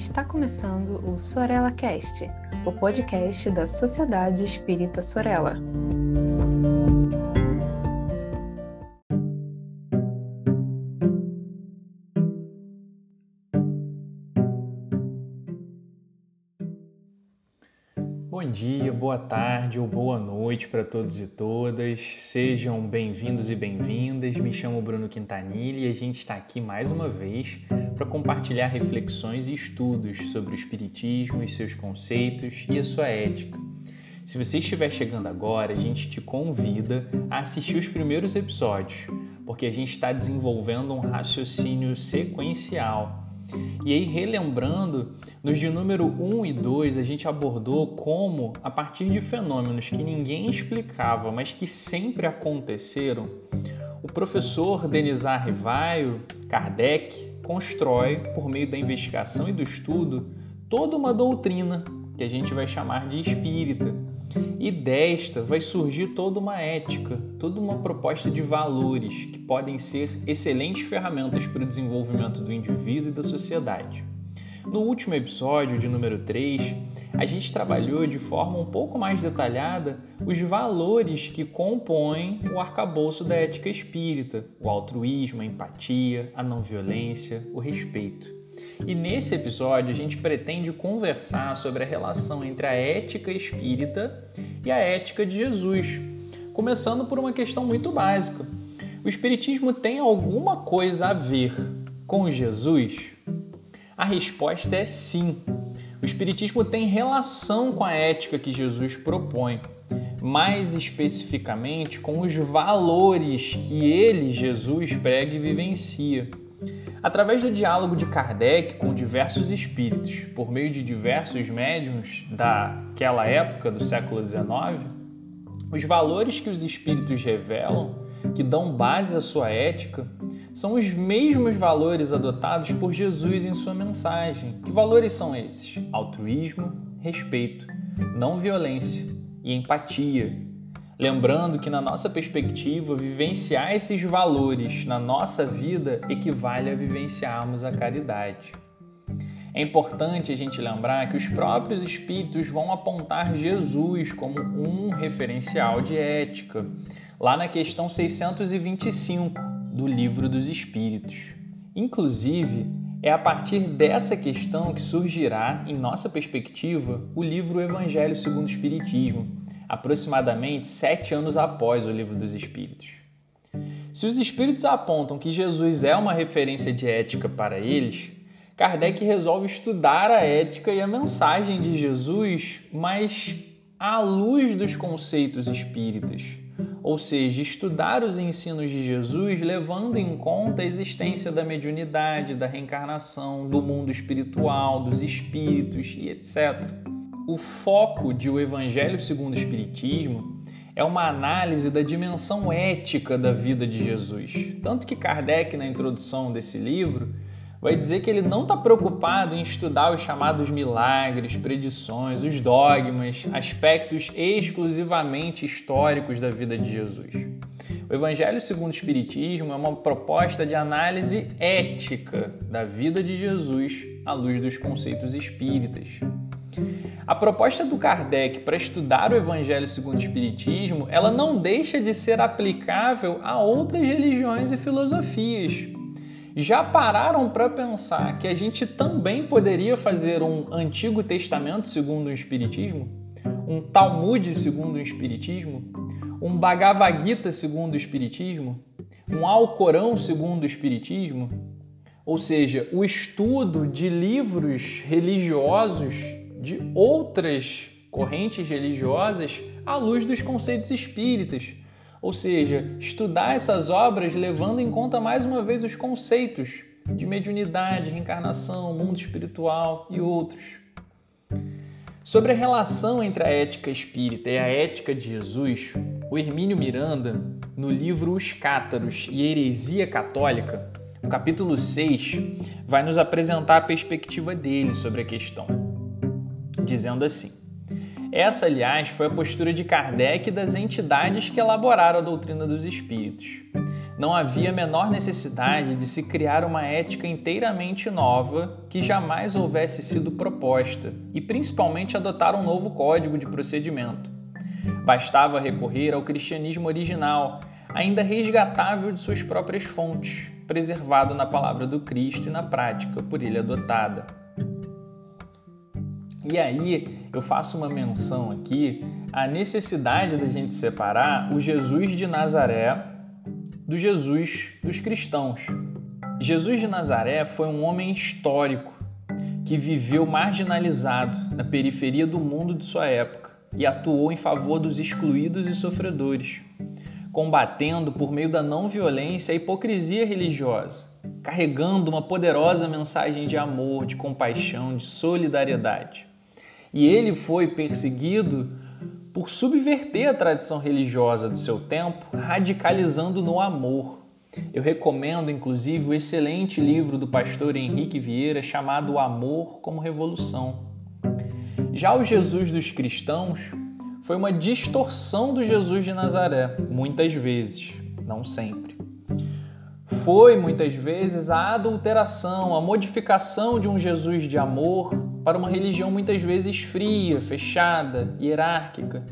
Está começando o Sorella Cast, o podcast da Sociedade Espírita Sorella. Bom dia, boa tarde ou boa noite para todos e todas. Sejam bem-vindos e bem-vindas. Me chamo Bruno Quintanilha e a gente está aqui mais uma vez para compartilhar reflexões e estudos sobre o Espiritismo e seus conceitos e a sua ética. Se você estiver chegando agora, a gente te convida a assistir os primeiros episódios, porque a gente está desenvolvendo um raciocínio sequencial e aí, relembrando, nos de número 1 e 2, a gente abordou como, a partir de fenômenos que ninguém explicava, mas que sempre aconteceram, o professor Denizar Rivaio, Kardec, constrói, por meio da investigação e do estudo, toda uma doutrina que a gente vai chamar de espírita e desta vai surgir toda uma ética, toda uma proposta de valores que podem ser excelentes ferramentas para o desenvolvimento do indivíduo e da sociedade. No último episódio, de número 3, a gente trabalhou de forma um pouco mais detalhada os valores que compõem o arcabouço da ética espírita: o altruísmo, a empatia, a não violência, o respeito. E nesse episódio a gente pretende conversar sobre a relação entre a ética espírita e a ética de Jesus, começando por uma questão muito básica. O espiritismo tem alguma coisa a ver com Jesus? A resposta é sim. O espiritismo tem relação com a ética que Jesus propõe, mais especificamente com os valores que ele, Jesus, prega e vivencia. Através do diálogo de Kardec com diversos espíritos, por meio de diversos médiums daquela época do século XIX, os valores que os espíritos revelam, que dão base à sua ética, são os mesmos valores adotados por Jesus em sua mensagem. Que valores são esses? Altruísmo, respeito, não violência e empatia, Lembrando que, na nossa perspectiva, vivenciar esses valores na nossa vida equivale a vivenciarmos a caridade. É importante a gente lembrar que os próprios espíritos vão apontar Jesus como um referencial de ética, lá na questão 625 do Livro dos Espíritos. Inclusive, é a partir dessa questão que surgirá, em nossa perspectiva, o livro Evangelho segundo o Espiritismo, aproximadamente sete anos após o Livro dos Espíritos. Se os Espíritos apontam que Jesus é uma referência de ética para eles, Kardec resolve estudar a ética e a mensagem de Jesus, mas à luz dos conceitos espíritas, ou seja, estudar os ensinos de Jesus levando em conta a existência da mediunidade, da reencarnação, do mundo espiritual, dos espíritos e etc o foco de O Evangelho segundo o Espiritismo é uma análise da dimensão ética da vida de Jesus. Tanto que Kardec, na introdução desse livro, vai dizer que ele não está preocupado em estudar os chamados milagres, predições, os dogmas, aspectos exclusivamente históricos da vida de Jesus. O Evangelho segundo o Espiritismo é uma proposta de análise ética da vida de Jesus à luz dos conceitos espíritas. A proposta do Kardec para estudar o Evangelho segundo o Espiritismo, ela não deixa de ser aplicável a outras religiões e filosofias. Já pararam para pensar que a gente também poderia fazer um Antigo Testamento segundo o Espiritismo? Um Talmud segundo o Espiritismo? Um Bhagavad Gita segundo o Espiritismo? Um Alcorão segundo o Espiritismo? Ou seja, o estudo de livros religiosos de outras correntes religiosas à luz dos conceitos espíritas, ou seja, estudar essas obras levando em conta mais uma vez os conceitos de mediunidade, reencarnação, mundo espiritual e outros. Sobre a relação entre a ética espírita e a ética de Jesus, o Hermínio Miranda, no livro Os Cátaros e Heresia Católica, no capítulo 6, vai nos apresentar a perspectiva dele sobre a questão dizendo assim: Essa, aliás, foi a postura de Kardec e das entidades que elaboraram a doutrina dos espíritos. não havia a menor necessidade de se criar uma ética inteiramente nova que jamais houvesse sido proposta e principalmente adotar um novo código de procedimento. Bastava recorrer ao cristianismo original, ainda resgatável de suas próprias fontes, preservado na palavra do Cristo e na prática por ele adotada. E aí eu faço uma menção aqui à necessidade da gente separar o Jesus de Nazaré do Jesus dos cristãos. Jesus de Nazaré foi um homem histórico que viveu marginalizado na periferia do mundo de sua época e atuou em favor dos excluídos e sofredores, combatendo por meio da não violência a hipocrisia religiosa, carregando uma poderosa mensagem de amor, de compaixão, de solidariedade. E ele foi perseguido por subverter a tradição religiosa do seu tempo, radicalizando no amor. Eu recomendo, inclusive, o excelente livro do pastor Henrique Vieira chamado Amor como Revolução. Já o Jesus dos cristãos foi uma distorção do Jesus de Nazaré, muitas vezes, não sempre. Foi muitas vezes a adulteração, a modificação de um Jesus de amor para uma religião muitas vezes fria, fechada, hierárquica,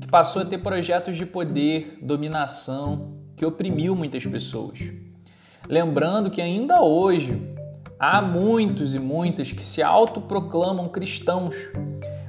que passou a ter projetos de poder, dominação, que oprimiu muitas pessoas. Lembrando que ainda hoje há muitos e muitas que se autoproclamam cristãos,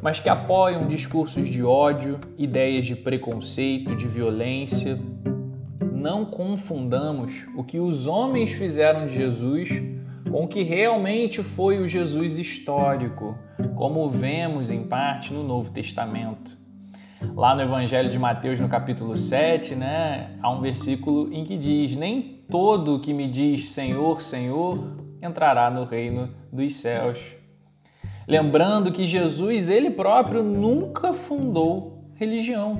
mas que apoiam discursos de ódio, ideias de preconceito, de violência. Não confundamos o que os homens fizeram de Jesus com o que realmente foi o Jesus histórico, como vemos em parte no Novo Testamento. Lá no Evangelho de Mateus, no capítulo 7, né, há um versículo em que diz: Nem todo o que me diz Senhor, Senhor entrará no reino dos céus. Lembrando que Jesus, ele próprio, nunca fundou religião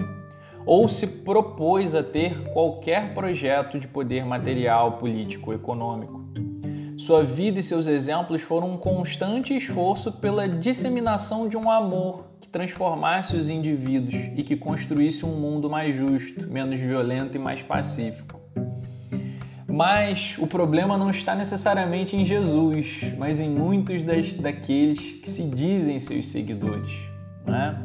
ou se propôs a ter qualquer projeto de poder material, político, econômico. Sua vida e seus exemplos foram um constante esforço pela disseminação de um amor que transformasse os indivíduos e que construísse um mundo mais justo, menos violento e mais pacífico. Mas o problema não está necessariamente em Jesus, mas em muitos das, daqueles que se dizem seus seguidores. Né?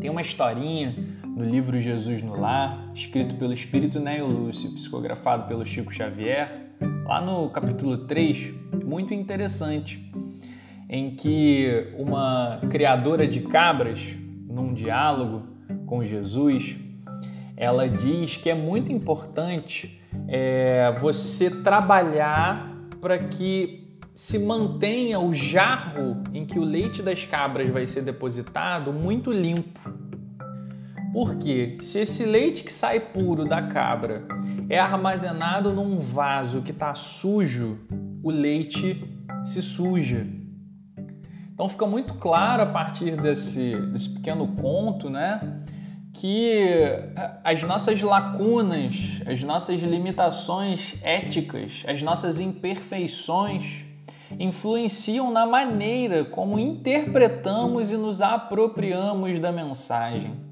Tem uma historinha no livro Jesus no Lar, escrito pelo Espírito Neo Lúcio, psicografado pelo Chico Xavier, lá no capítulo 3, muito interessante, em que uma criadora de cabras, num diálogo com Jesus, ela diz que é muito importante é, você trabalhar para que se mantenha o jarro em que o leite das cabras vai ser depositado muito limpo. Porque se esse leite que sai puro da cabra é armazenado num vaso que está sujo, o leite se suja. Então fica muito claro a partir desse, desse pequeno conto, né? Que as nossas lacunas, as nossas limitações éticas, as nossas imperfeições influenciam na maneira como interpretamos e nos apropriamos da mensagem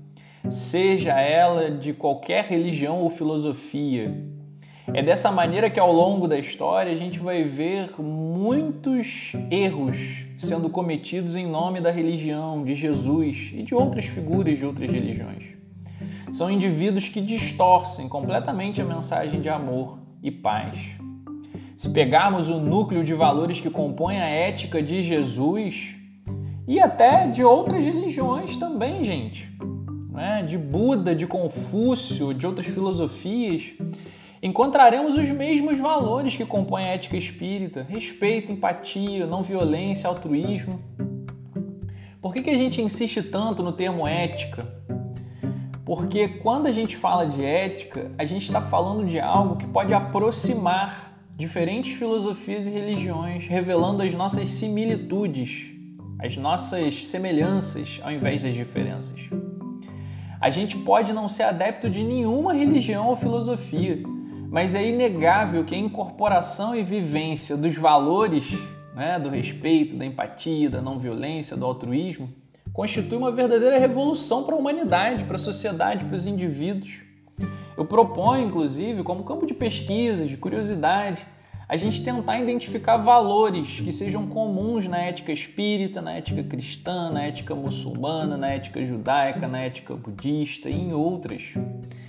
seja ela de qualquer religião ou filosofia. É dessa maneira que ao longo da história a gente vai ver muitos erros sendo cometidos em nome da religião, de Jesus e de outras figuras de outras religiões. São indivíduos que distorcem completamente a mensagem de amor e paz. Se pegarmos o núcleo de valores que compõem a ética de Jesus e até de outras religiões também, gente, né, de Buda, de Confúcio, de outras filosofias, encontraremos os mesmos valores que compõem a ética espírita: respeito, empatia, não violência, altruísmo. Por que, que a gente insiste tanto no termo ética? Porque quando a gente fala de ética, a gente está falando de algo que pode aproximar diferentes filosofias e religiões, revelando as nossas similitudes, as nossas semelhanças ao invés das diferenças. A gente pode não ser adepto de nenhuma religião ou filosofia, mas é inegável que a incorporação e vivência dos valores né, do respeito, da empatia, da não violência, do altruísmo constitui uma verdadeira revolução para a humanidade, para a sociedade, para os indivíduos. Eu proponho, inclusive, como campo de pesquisa, de curiosidade, a gente tentar identificar valores que sejam comuns na ética espírita, na ética cristã, na ética muçulmana, na ética judaica, na ética budista e em outras.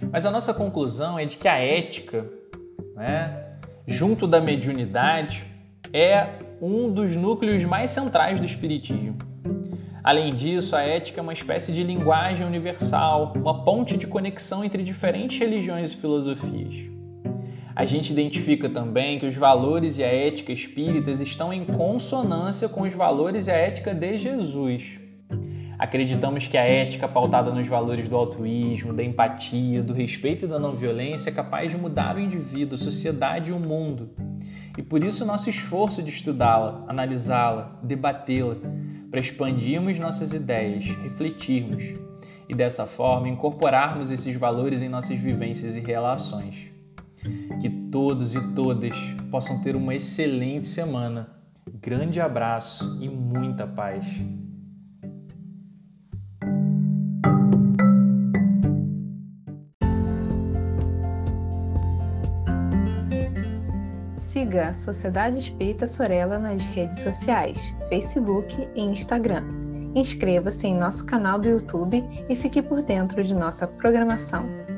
Mas a nossa conclusão é de que a ética, né, junto da mediunidade, é um dos núcleos mais centrais do espiritismo. Além disso, a ética é uma espécie de linguagem universal, uma ponte de conexão entre diferentes religiões e filosofias. A gente identifica também que os valores e a ética espíritas estão em consonância com os valores e a ética de Jesus. Acreditamos que a ética pautada nos valores do altruísmo, da empatia, do respeito e da não violência é capaz de mudar o indivíduo, a sociedade e o mundo. E por isso nosso esforço de estudá-la, analisá-la, debatê-la, para expandirmos nossas ideias, refletirmos e dessa forma incorporarmos esses valores em nossas vivências e relações. Que todos e todas possam ter uma excelente semana. Grande abraço e muita paz. Siga a Sociedade Espírita Sorella nas redes sociais, Facebook e Instagram. Inscreva-se em nosso canal do YouTube e fique por dentro de nossa programação.